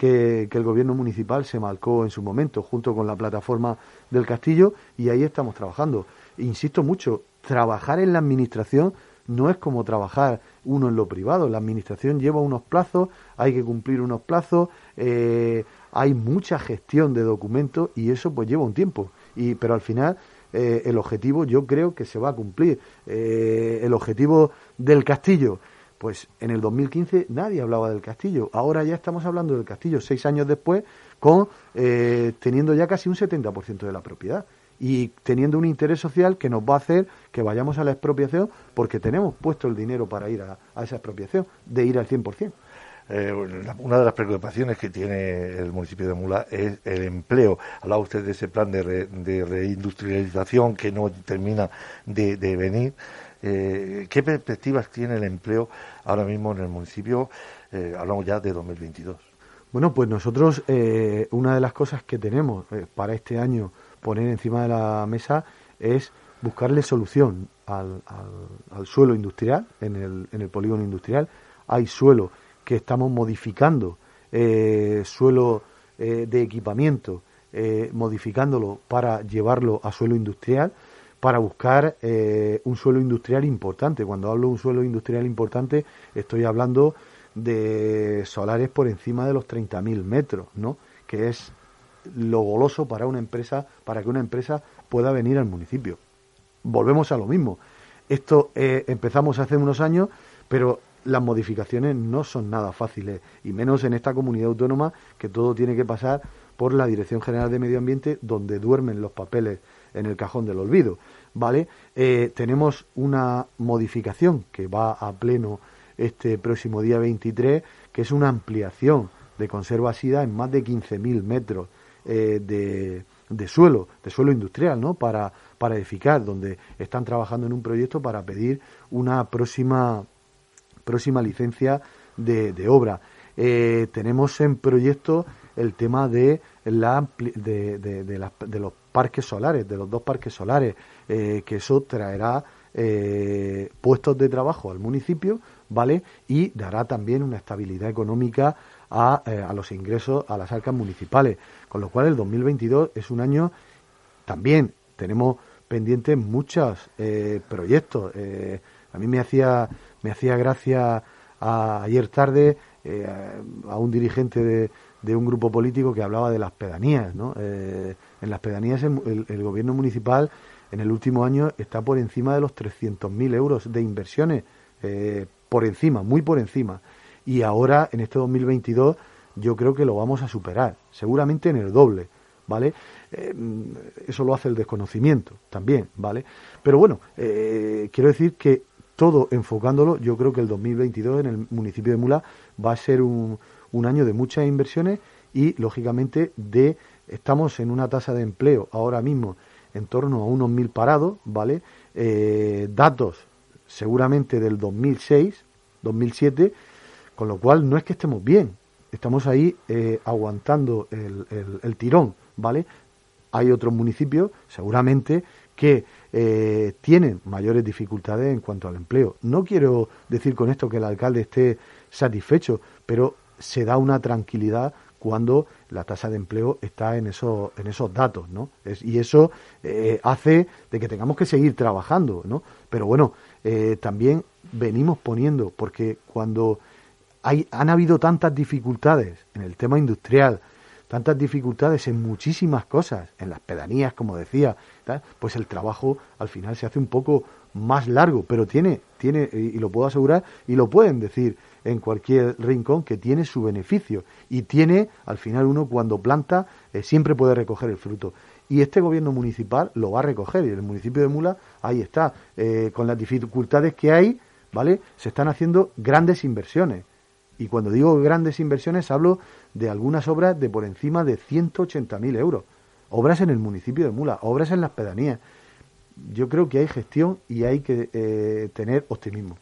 que, el gobierno municipal se marcó en su momento, junto con la plataforma del castillo, y ahí estamos trabajando. Insisto mucho, trabajar en la administración no es como trabajar uno en lo privado. La administración lleva unos plazos, hay que cumplir unos plazos, eh, hay mucha gestión de documentos y eso pues lleva un tiempo. Y, pero al final eh, el objetivo yo creo que se va a cumplir. Eh, el objetivo del castillo pues en el 2015 nadie hablaba del castillo. Ahora ya estamos hablando del castillo, seis años después, con eh, teniendo ya casi un 70% de la propiedad y teniendo un interés social que nos va a hacer que vayamos a la expropiación porque tenemos puesto el dinero para ir a, esa expropiación, de ir al 100%. Eh, una de las preocupaciones que tiene el municipio de Mula es el empleo. Hablaba usted de ese plan de, reindustrialización que no termina de venir. Eh, ¿Qué perspectivas tiene el empleo ahora mismo en el municipio? Eh, hablamos ya de 2022. Bueno, pues nosotros eh, una de las cosas que tenemos para este año poner encima de la mesa es buscarle solución al, suelo industrial en el, en el polígono industrial. hay suelo que estamos modificando, suelo de equipamiento, modificándolo para llevarlo a suelo industrial, para buscar un suelo industrial importante. Cuando hablo de un suelo industrial importante, estoy hablando de solares por encima de los 30.000 metros, ¿no? Que es lo goloso para una empresa, para que una empresa pueda venir al municipio. Volvemos a lo mismo. Esto empezamos hace unos años, pero las modificaciones no son nada fáciles, y menos en esta comunidad autónoma que todo tiene que pasar por la Dirección General de Medio Ambiente, donde duermen los papeles en el cajón del olvido. ¿Vale? Eh, tenemos una modificación que va a pleno este próximo día 23, que es una ampliación de conserva SIDA en más de 15.000 metros eh, de, de, suelo, de suelo industrial, ¿no? Para, para edificar, donde están trabajando en un proyecto para pedir una próxima próxima licencia de, obra. Eh, tenemos en proyecto el tema de, la, de, de, los parques solares, de los dos parques solares, eh, que eso traerá eh, puestos de trabajo al municipio, ¿vale? Y dará también una estabilidad económica a, a, los ingresos a las arcas municipales. Con lo cual el 2022 es un año también tenemos pendientes muchos proyectos. a mí me hacía me hacía gracia ayer tarde eh, a un dirigente de, un grupo político que hablaba de las pedanías. ¿no? Eh, en las pedanías el, gobierno municipal en el último año está por encima de los 300.000 euros de inversiones, eh, por encima, muy por encima. Y ahora, en este 2022, yo creo que lo vamos a superar, seguramente en el doble. ¿Vale? eso lo hace el desconocimiento también, ¿vale? Pero bueno, quiero decir que todo enfocándolo, yo creo que el 2022 en el municipio de Mula va a ser un, un año de muchas inversiones y, lógicamente, de estamos en una tasa de empleo ahora mismo en torno a unos mil parados, ¿vale? Eh, datos seguramente del 2006, 2007, con lo cual no es que estemos bien, estamos ahí eh, aguantando el, tirón, ¿vale? Hay otros municipios, seguramente, que eh, tienen mayores dificultades en cuanto al empleo. No quiero decir con esto que el alcalde esté satisfecho, pero se da una tranquilidad cuando la tasa de empleo está en esos, en esos datos, ¿no? y eso eh, hace de que tengamos que seguir trabajando, ¿no? Pero bueno, eh, también venimos poniendo, porque cuando hay, han habido tantas dificultades en el tema industrial, tantas dificultades en muchísimas cosas, en las pedanías, como decía, pues el trabajo al final se hace un poco más largo, pero tiene, tiene, y lo puedo asegurar, y lo pueden decir en cualquier rincón, que tiene su beneficio. Y tiene, al final uno cuando planta, eh, siempre puede recoger el fruto. Y este gobierno municipal lo va a recoger, y el municipio de Mula, ahí está, eh, con las dificultades que hay, ¿vale? Se están haciendo grandes inversiones. Y cuando digo grandes inversiones, hablo de algunas obras de por encima de 180.000 euros. Obras en el municipio de Mula, obras en las pedanías. Yo creo que hay gestión y hay que eh, tener optimismo.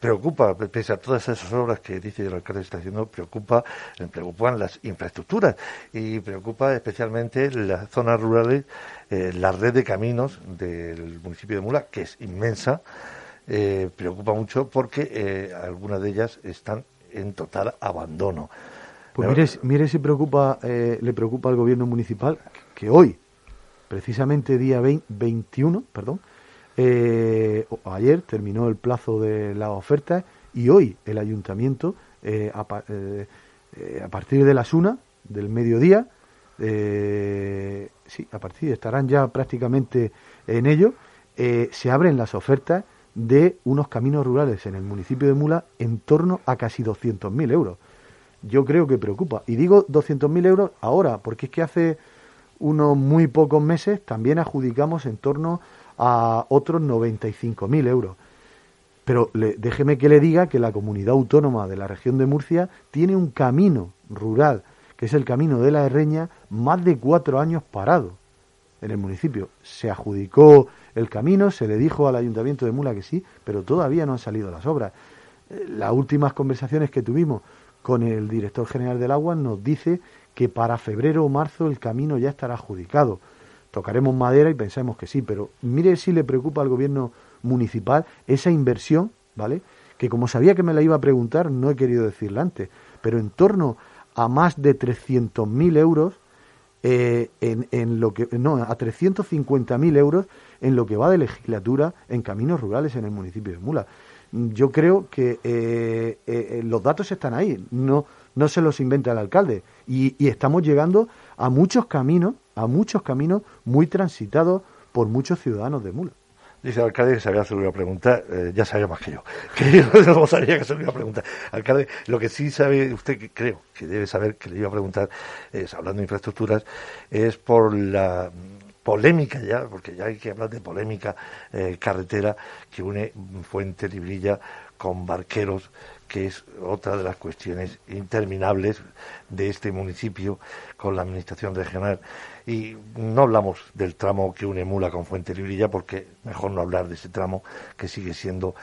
Preocupa, pese a todas esas obras que dice el alcalde está haciendo, preocupa, preocupan las infraestructuras y preocupa especialmente las zonas rurales, eh, la red de caminos del municipio de Mula, que es inmensa, eh, preocupa mucho porque algunas de ellas están en total abandono. Pues mire, mire si preocupa, eh, le preocupa al gobierno municipal que hoy, precisamente día 21, perdón, eh, ayer terminó el plazo de la oferta y hoy el ayuntamiento, eh, a, partir de las una del mediodía, sí, a partir estarán ya prácticamente en ello, se abren las ofertas de unos caminos rurales en el municipio de Mula en torno a casi 200.000 euros yo creo que preocupa. Y digo 200.000 euros ahora, porque es que hace unos muy pocos meses también adjudicamos en torno a otros 95.000 euros. Pero déjeme que le diga que la comunidad autónoma de la región de Murcia tiene un camino rural, que es el camino de la Herreña, más de cuatro años parado en el municipio. Se adjudicó el camino, se le dijo al ayuntamiento de Mula que sí, pero todavía no han salido las obras. Eh, las últimas conversaciones que tuvimos con el director general del agua nos dice que para febrero o marzo el camino ya estará adjudicado. Tocaremos madera y pensamos que sí, pero mire si le preocupa al gobierno municipal esa inversión, ¿vale? que como sabía que me la iba a preguntar, no he querido decirla antes, pero en torno a más de 300.000 euros eh, en, en, lo que no a 350.000 euros en lo que va de legislatura en caminos rurales en el municipio de Mula. Yo creo que eh, eh, los datos están ahí, no no se los inventa el alcalde y, y estamos llegando a muchos caminos, a muchos caminos muy transitados por muchos ciudadanos de Mula. Dice el alcalde que sabía hacer una pregunta, eh, ya sabía más que yo, que yo no sabía que se le iba a preguntar. Alcalde, lo que sí sabe usted, que creo que debe saber que le iba a preguntar, es, hablando de infraestructuras, es por la polémica ya, porque ya hay que hablar de polémica eh, carretera que une Fuente Librilla con Barqueros, que es otra de las cuestiones interminables de este municipio con la administración regional. Y no hablamos del tramo que une Mula con Fuente Librilla, porque mejor no hablar de ese tramo que sigue siendo,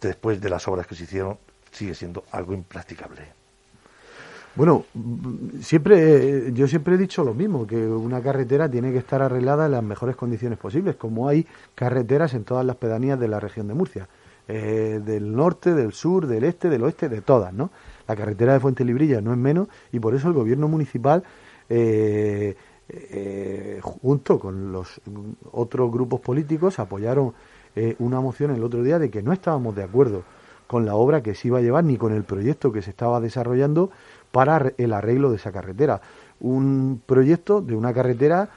después de las obras que se hicieron, sigue siendo algo impracticable. Bueno, siempre yo siempre he dicho lo mismo, que una carretera tiene que estar arreglada en las mejores condiciones posibles, como hay carreteras en todas las pedanías de la región de Murcia, eh, del norte, del sur, del este, del oeste, de todas, ¿no? La carretera de Fuente Librilla no es menos y por eso el gobierno municipal eh, eh, junto con los otros grupos políticos, apoyaron una moción el otro día de que no estábamos de acuerdo con la obra que se iba a llevar ni con el proyecto que se estaba desarrollando para el arreglo de esa carretera. Un proyecto de una carretera,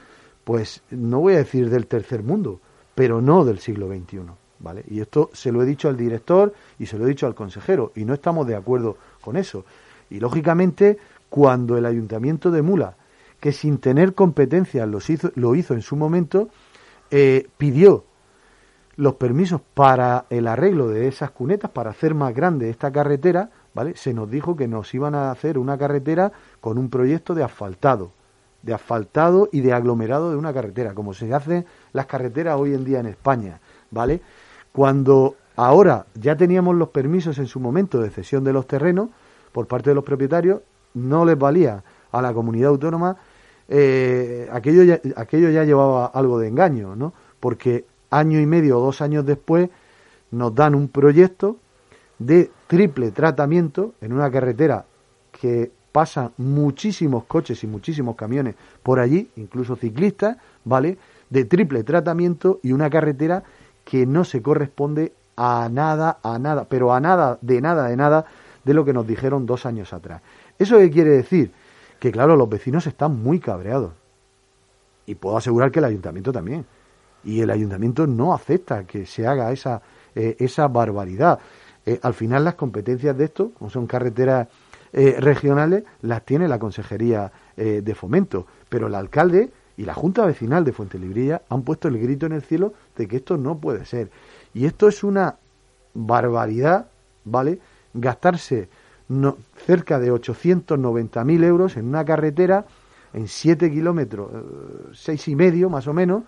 pues no voy a decir del tercer mundo, pero no del siglo XXI. ¿Vale? Y esto se lo he dicho al director y se lo he dicho al consejero, y no estamos de acuerdo con eso. Y lógicamente, cuando el ayuntamiento de Mula que sin tener competencias lo hizo en su momento, eh, pidió los permisos para el arreglo de esas cunetas, para hacer más grande esta carretera, ¿vale? Se nos dijo que nos iban a hacer una carretera con un proyecto de asfaltado, de asfaltado y de aglomerado de una carretera, como se hacen las carreteras hoy en día en España, ¿vale? Cuando ahora ya teníamos los permisos en su momento de cesión de los terrenos por parte de los propietarios, no les valía a la comunidad autónoma eh, aquello, ya, aquello ya llevaba algo de engaño, ¿no? Porque año y medio o dos años después nos dan un proyecto de triple tratamiento en una carretera que pasan muchísimos coches y muchísimos camiones por allí, incluso ciclistas, ¿vale? De triple tratamiento y una carretera que no se corresponde a nada, a nada, pero a nada, de nada, de nada, de lo que nos dijeron dos años atrás. ¿Eso qué quiere decir? que claro, los vecinos están muy cabreados. Y puedo asegurar que el ayuntamiento también. Y el ayuntamiento no acepta que se haga esa, eh, esa barbaridad. Eh, al final las competencias de esto, como son carreteras eh, regionales, las tiene la Consejería de Fomento. Pero el alcalde y la Junta Vecinal de Fuentelibrilla han puesto el grito en el cielo de que esto no puede ser. Y esto es una barbaridad, ¿vale? Gastarse no, cerca de 890.000 euros en una carretera en 7 kilómetros, eh, seis y medio más o menos,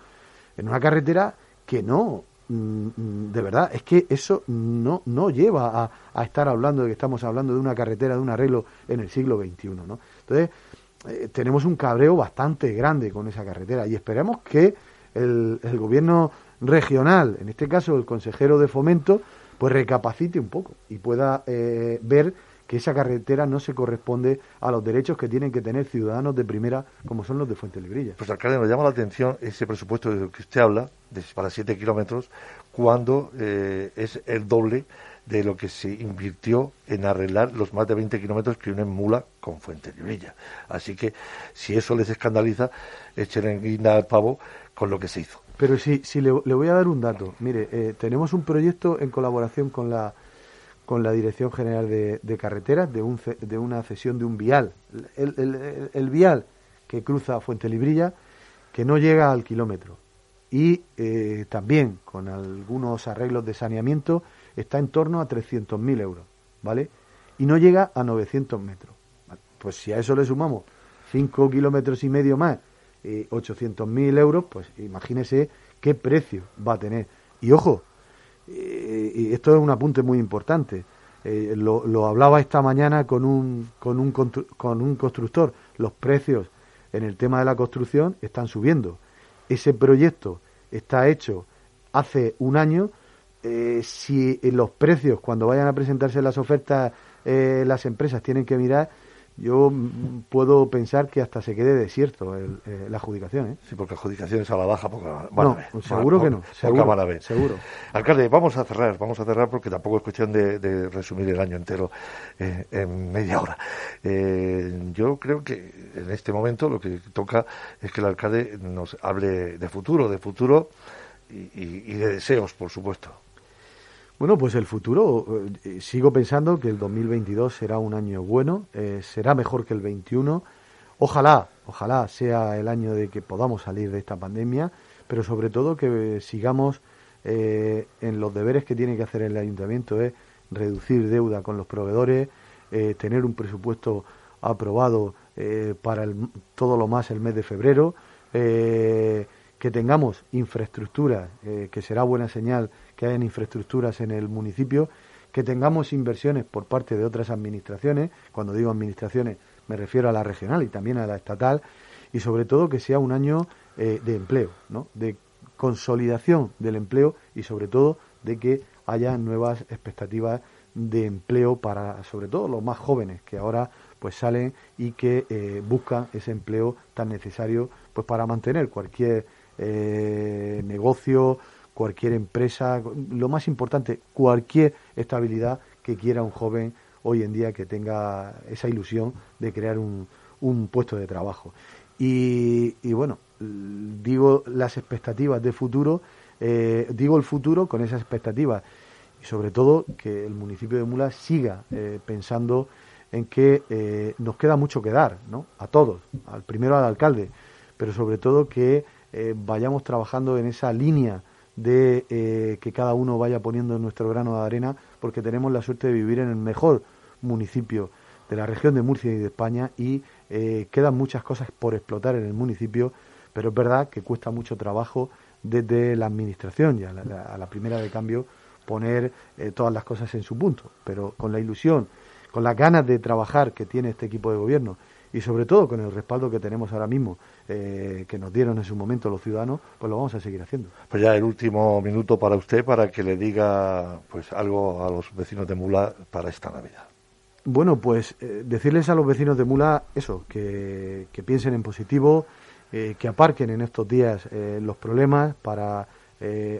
en una carretera que no, mm, de verdad, es que eso no, no lleva a, a, estar hablando de que estamos hablando de una carretera, de un arreglo en el siglo XXI, ¿no? Entonces, eh, tenemos un cabreo bastante grande con esa carretera y esperemos que el, el gobierno regional, en este caso el consejero de fomento, pues recapacite un poco y pueda eh, ver que esa carretera no se corresponde a los derechos que tienen que tener ciudadanos de primera como son los de Fuente Librilla. Pues alcalde, nos llama la atención ese presupuesto de que usted habla, de, para 7 kilómetros, cuando eh, es el doble de lo que se invirtió en arreglar los más de 20 kilómetros que unen Mula con Fuente Librilla. Así que si eso les escandaliza, echen en guinda al pavo con lo que se hizo. Pero si, si le, le voy a dar un dato. Mire, eh, tenemos un proyecto en colaboración con la con la Dirección General de, Carreteras de, un, de, una cesión de un vial. El, el, el, vial que cruza Fuente Librilla, que no llega al kilómetro. Y eh, también con algunos arreglos de saneamiento está en torno a 300.000 euros, ¿vale? Y no llega a 900 metros. Pues si a eso le sumamos 5 kilómetros y medio más, eh, 800.000 euros, pues imagínese qué precio va a tener. Y ojo, eh, y esto es un apunte muy importante. Eh, lo, lo, hablaba esta mañana con un, con, un con un constructor. Los precios en el tema de la construcción están subiendo. Ese proyecto está hecho hace un año eh, si los precios, cuando vayan a presentarse las ofertas, eh, las empresas tienen que mirar, yo puedo pensar que hasta se quede desierto el, eh, la adjudicación. ¿eh? Sí, porque adjudicaciones a la baja, porque no, seguro que no. Seguro, van a ver. seguro. Alcalde, vamos a cerrar, vamos a cerrar porque tampoco es cuestión de, resumir el año entero eh, en media hora. Eh, yo creo que en este momento lo que toca es que el alcalde nos hable de futuro, de futuro y de deseos, por supuesto. Bueno, pues el futuro, eh, sigo pensando que el 2022 será un año bueno, eh, será mejor que el 21. Ojalá, ojalá sea el año de que podamos salir de esta pandemia, pero sobre todo que sigamos eh, en los deberes que tiene que hacer el ayuntamiento, es reducir deuda con los proveedores, tener un presupuesto aprobado para el, todo lo más el mes de febrero, que tengamos infraestructura, que será buena señal que hayan infraestructuras en el municipio, que tengamos inversiones por parte de otras administraciones, cuando digo administraciones me refiero a la regional y también a la estatal, y sobre todo que sea un año eh, de empleo, ¿no? de consolidación del empleo y sobre todo de que haya nuevas expectativas de empleo para sobre todo los más jóvenes que ahora pues salen y que eh, buscan ese empleo tan necesario pues para mantener cualquier eh, negocio cualquier empresa, lo más importante, cualquier estabilidad que quiera un joven hoy en día que tenga esa ilusión de crear un, un puesto de trabajo. Y, bueno, digo las expectativas de futuro, eh, digo el futuro con esas expectativas y sobre todo que el municipio de Mula siga eh, pensando en que eh, nos queda mucho que dar, ¿no? A todos, al primero al alcalde, pero sobre todo que vayamos trabajando en esa línea de eh, que cada uno vaya poniendo nuestro grano de arena, porque tenemos la suerte de vivir en el mejor municipio de la región de Murcia y de España y eh, quedan muchas cosas por explotar en el municipio, pero es verdad que cuesta mucho trabajo desde la administración y a la, primera de cambio poner eh, todas las cosas en su punto, pero con la ilusión, con las ganas de trabajar que tiene este equipo de gobierno y sobre todo con el respaldo que tenemos ahora mismo, eh, que nos dieron en su momento los ciudadanos, pues lo vamos a seguir haciendo. Pues ya el último minuto para usted, para que le diga pues algo a los vecinos de Mula para esta Navidad. Bueno, pues eh, decirles a los vecinos de Mula eso, que, piensen en positivo, eh, que aparquen en estos días los problemas para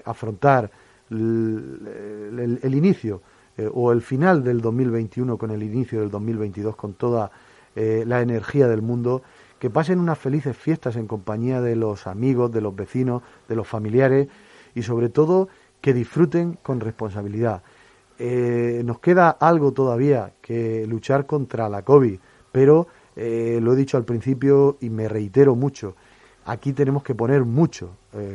afrontar el, el inicio o el final del 2021 con el inicio del 2022 con toda eh, la energía del mundo, que pasen unas felices fiestas en compañía de los amigos, de los vecinos, de los familiares y sobre todo que disfruten con responsabilidad. Eh, nos queda algo todavía que luchar contra la COVID, pero eh, lo he dicho al principio y me reitero mucho, aquí tenemos que poner mucho,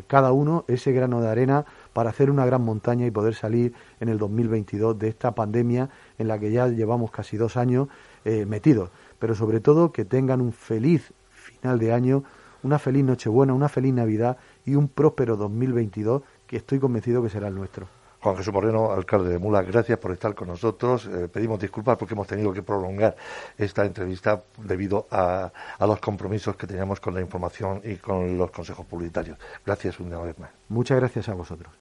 cada uno ese grano de arena para hacer una gran montaña y poder salir en el 2022 de esta pandemia en la que ya llevamos casi dos años metidos pero sobre todo que tengan un feliz final de año, una feliz Nochebuena, una feliz Navidad y un próspero 2022 que estoy convencido que será el nuestro. Juan Jesús Moreno, alcalde de Mula, gracias por estar con nosotros. Eh, pedimos disculpas porque hemos tenido que prolongar esta entrevista debido a, a, los compromisos que teníamos con la información y con los consejos publicitarios. Gracias una vez más. Muchas gracias a vosotros.